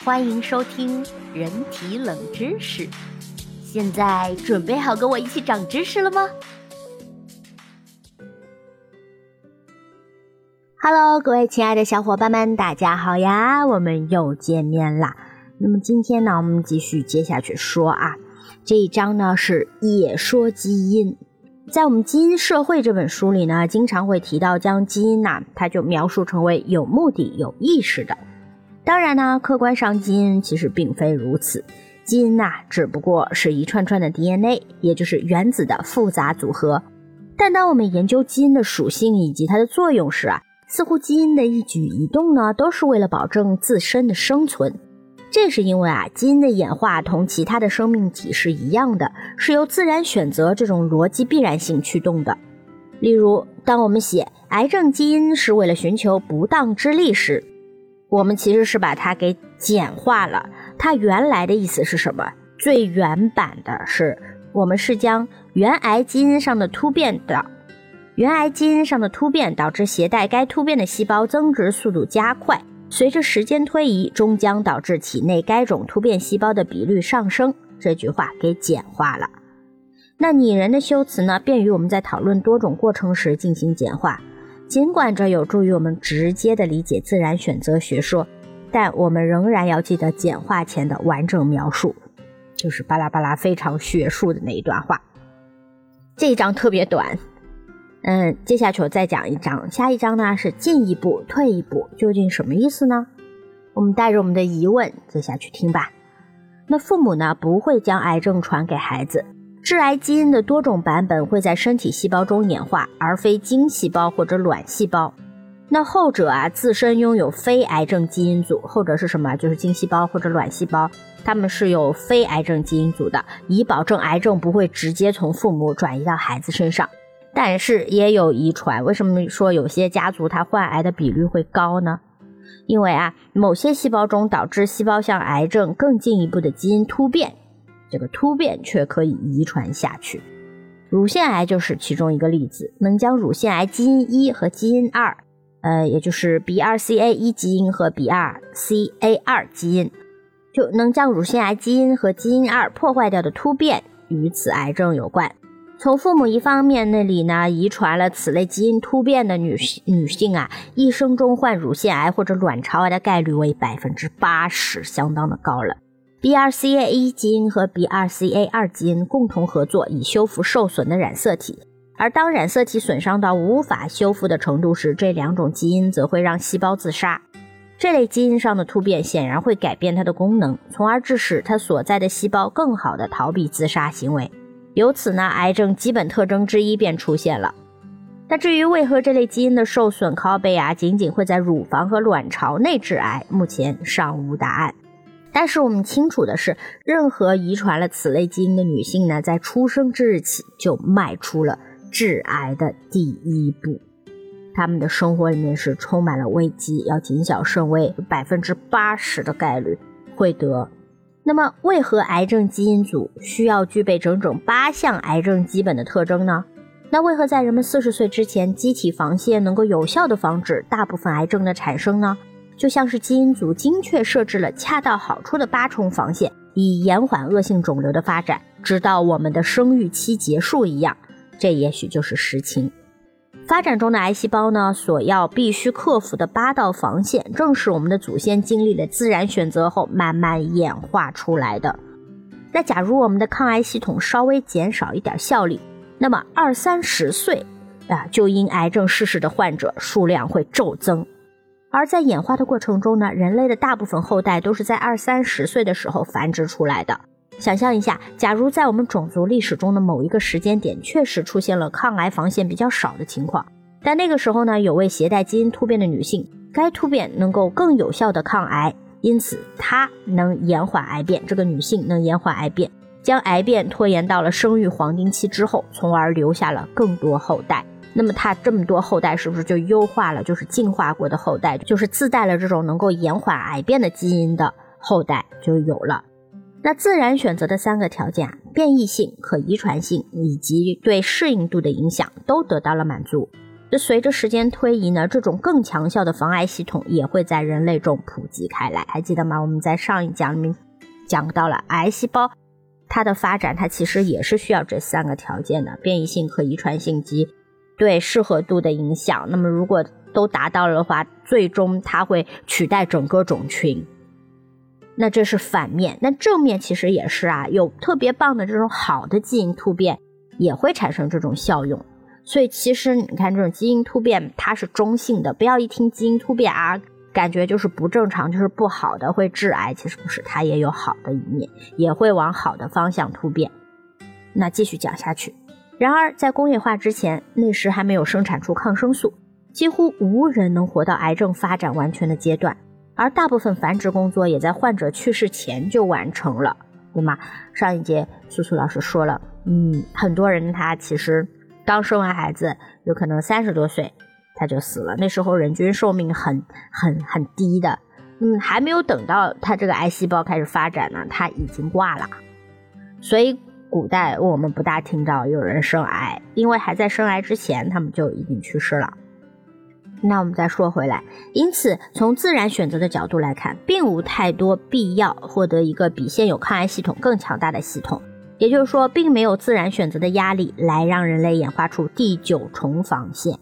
欢迎收听人体冷知识。现在准备好跟我一起长知识了吗？Hello，各位亲爱的小伙伴们，大家好呀！我们又见面啦。那么今天呢，我们继续接下去说啊。这一章呢是也说基因。在我们《基因社会》这本书里呢，经常会提到将基因呐，它就描述成为有目的、有意识的。当然呢，客观上基因其实并非如此，基因呐只不过是一串串的 DNA，也就是原子的复杂组合。但当我们研究基因的属性以及它的作用时啊，似乎基因的一举一动呢，都是为了保证自身的生存。这是因为啊，基因的演化同其他的生命体是一样的，是由自然选择这种逻辑必然性驱动的。例如，当我们写癌症基因是为了寻求不当之力时，我们其实是把它给简化了。它原来的意思是什么？最原版的是，我们是将原癌基因上的突变的原癌基因上的突变导致携带该突变的细胞增殖速度加快。随着时间推移，终将导致体内该种突变细胞的比率上升。这句话给简化了。那拟人的修辞呢，便于我们在讨论多种过程时进行简化。尽管这有助于我们直接的理解自然选择学说，但我们仍然要记得简化前的完整描述，就是巴拉巴拉非常学术的那一段话。这一章特别短。嗯，接下去我再讲一章，下一章呢是进一步退一步，究竟什么意思呢？我们带着我们的疑问接下去听吧。那父母呢不会将癌症传给孩子，致癌基因的多种版本会在身体细胞中演化，而非精细胞或者卵细胞。那后者啊自身拥有非癌症基因组，后者是什么？就是精细胞或者卵细胞，它们是有非癌症基因组的，以保证癌症不会直接从父母转移到孩子身上。但是也有遗传，为什么说有些家族它患癌的比率会高呢？因为啊，某些细胞中导致细胞向癌症更进一步的基因突变，这个突变却可以遗传下去。乳腺癌就是其中一个例子，能将乳腺癌基因一和基因二，呃，也就是 BRCA 一基因和 BRCA 二基因，就能将乳腺癌基因和基因二破坏掉的突变与此癌症有关。从父母一方面那里呢，遗传了此类基因突变的女性女性啊，一生中患乳腺癌或者卵巢癌的概率为百分之八十，相当的高了。BRCA 一基因和 BRCA 二基因共同合作以修复受损的染色体，而当染色体损伤到无法修复的程度时，这两种基因则会让细胞自杀。这类基因上的突变显然会改变它的功能，从而致使它所在的细胞更好的逃避自杀行为。由此呢，癌症基本特征之一便出现了。那至于为何这类基因的受损拷贝啊，仅仅会在乳房和卵巢内致癌，目前尚无答案。但是我们清楚的是，任何遗传了此类基因的女性呢，在出生之日起就迈出了致癌的第一步。她们的生活里面是充满了危机，要谨小慎微，百分之八十的概率会得。那么，为何癌症基因组需要具备整整八项癌症基本的特征呢？那为何在人们四十岁之前，机体防线能够有效的防止大部分癌症的产生呢？就像是基因组精确设置了恰到好处的八重防线，以延缓恶性肿瘤的发展，直到我们的生育期结束一样。这也许就是实情。发展中的癌细胞呢，所要必须克服的八道防线，正是我们的祖先经历了自然选择后慢慢演化出来的。那假如我们的抗癌系统稍微减少一点效力，那么二三十岁啊，就因癌症逝世的患者数量会骤增。而在演化的过程中呢，人类的大部分后代都是在二三十岁的时候繁殖出来的。想象一下，假如在我们种族历史中的某一个时间点，确实出现了抗癌防线比较少的情况，但那个时候呢，有位携带基因突变的女性，该突变能够更有效的抗癌，因此她能延缓癌变。这个女性能延缓癌变，将癌变拖延到了生育黄金期之后，从而留下了更多后代。那么它这么多后代是不是就优化了？就是进化过的后代，就是自带了这种能够延缓癌变的基因的后代就有了。那自然选择的三个条件啊，变异性、可遗传性以及对适应度的影响都得到了满足。那随着时间推移呢，这种更强效的防癌系统也会在人类中普及开来。还记得吗？我们在上一讲里面讲到了癌细胞，它的发展它其实也是需要这三个条件的：变异性、可遗传性及对适合度的影响。那么如果都达到了的话，最终它会取代整个种群。那这是反面，那正面其实也是啊，有特别棒的这种好的基因突变，也会产生这种效用。所以其实你看，这种基因突变它是中性的，不要一听基因突变啊，感觉就是不正常，就是不好的，会致癌。其实不是，它也有好的一面，也会往好的方向突变。那继续讲下去。然而，在工业化之前，那时还没有生产出抗生素，几乎无人能活到癌症发展完全的阶段。而大部分繁殖工作也在患者去世前就完成了，对吗？上一节苏苏老师说了，嗯，很多人他其实刚生完孩子，有可能三十多岁他就死了，那时候人均寿命很很很低的，嗯，还没有等到他这个癌细胞开始发展呢，他已经挂了。所以古代我们不大听到有人生癌，因为还在生癌之前，他们就已经去世了。那我们再说回来，因此从自然选择的角度来看，并无太多必要获得一个比现有抗癌系统更强大的系统。也就是说，并没有自然选择的压力来让人类演化出第九重防线。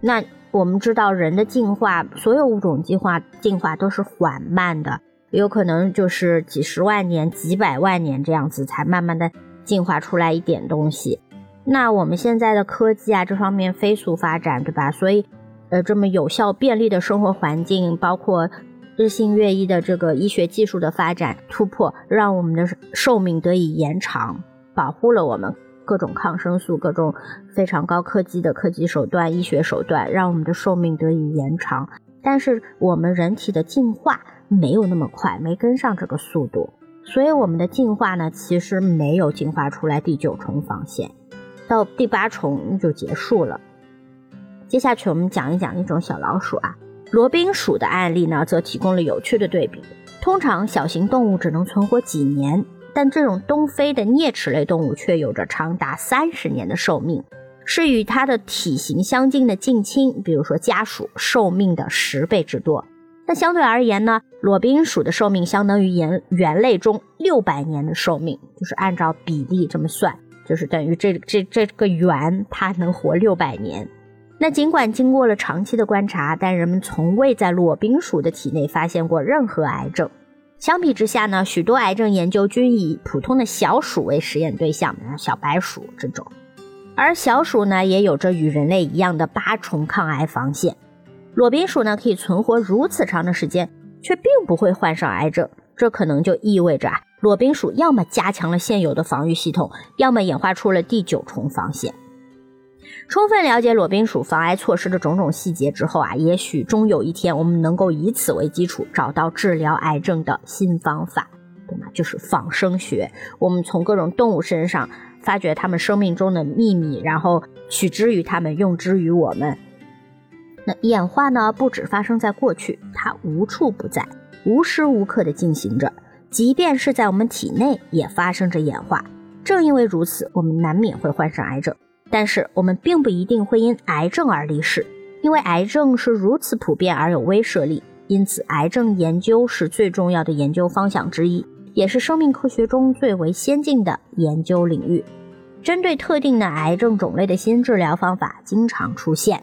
那我们知道，人的进化，所有物种进化进化都是缓慢的，有可能就是几十万年、几百万年这样子才慢慢的进化出来一点东西。那我们现在的科技啊，这方面飞速发展，对吧？所以，呃，这么有效便利的生活环境，包括日新月异的这个医学技术的发展突破，让我们的寿命得以延长，保护了我们各种抗生素、各种非常高科技的科技手段、医学手段，让我们的寿命得以延长。但是我们人体的进化没有那么快，没跟上这个速度，所以我们的进化呢，其实没有进化出来第九重防线。到第八重就结束了。接下去我们讲一讲一种小老鼠啊，罗宾鼠的案例呢，则提供了有趣的对比。通常小型动物只能存活几年，但这种东非的啮齿类动物却有着长达三十年的寿命，是与它的体型相近的近亲，比如说家鼠，寿命的十倍之多。那相对而言呢，裸冰鼠的寿命相当于猿猿类中六百年的寿命，就是按照比例这么算。就是等于这这这个猿，它能活六百年。那尽管经过了长期的观察，但人们从未在裸冰鼠的体内发现过任何癌症。相比之下呢，许多癌症研究均以普通的小鼠为实验对象，小白鼠这种。而小鼠呢，也有着与人类一样的八重抗癌防线。裸冰鼠呢，可以存活如此长的时间，却并不会患上癌症。这可能就意味着啊。裸冰鼠要么加强了现有的防御系统，要么演化出了第九重防线。充分了解裸冰鼠防癌措施的种种细节之后啊，也许终有一天我们能够以此为基础，找到治疗癌症的新方法，对吗？就是仿生学。我们从各种动物身上发掘他们生命中的秘密，然后取之于他们，用之于我们。那演化呢，不止发生在过去，它无处不在，无时无刻的进行着。即便是在我们体内也发生着演化，正因为如此，我们难免会患上癌症。但是我们并不一定会因癌症而离世，因为癌症是如此普遍而有威慑力。因此，癌症研究是最重要的研究方向之一，也是生命科学中最为先进的研究领域。针对特定的癌症种类的新治疗方法经常出现。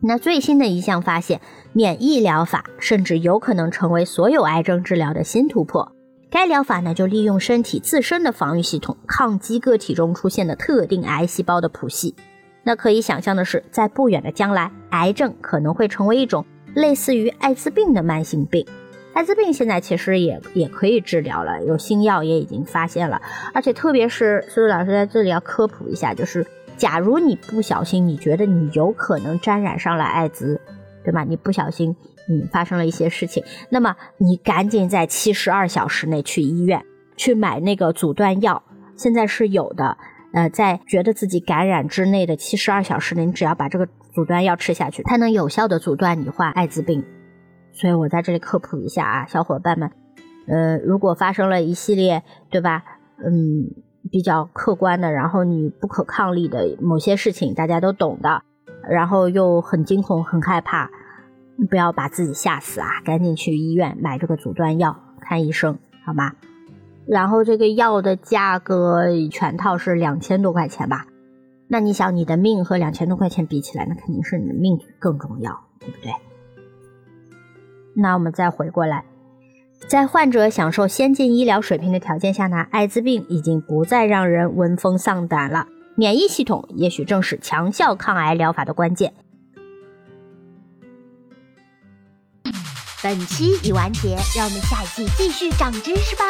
那最新的一项发现，免疫疗法甚至有可能成为所有癌症治疗的新突破。该疗法呢，就利用身体自身的防御系统抗击个体中出现的特定癌细胞的谱系。那可以想象的是，在不远的将来，癌症可能会成为一种类似于艾滋病的慢性病。艾滋病现在其实也也可以治疗了，有新药也已经发现了。而且特别是苏苏老师在这里要科普一下，就是假如你不小心，你觉得你有可能沾染上了艾滋，对吧？你不小心。嗯，发生了一些事情，那么你赶紧在七十二小时内去医院去买那个阻断药，现在是有的。呃，在觉得自己感染之内的七十二小时内，你只要把这个阻断药吃下去，它能有效的阻断你患艾滋病。所以我在这里科普一下啊，小伙伴们，呃，如果发生了一系列对吧，嗯，比较客观的，然后你不可抗力的某些事情，大家都懂的。然后又很惊恐、很害怕，不要把自己吓死啊！赶紧去医院买这个阻断药，看医生好吗？然后这个药的价格全套是两千多块钱吧？那你想，你的命和两千多块钱比起来，那肯定是你的命更重要，对不对？那我们再回过来，在患者享受先进医疗水平的条件下呢，艾滋病已经不再让人闻风丧胆了。免疫系统也许正是强效抗癌疗法的关键。本期已完结，让我们下一季继续长知识吧。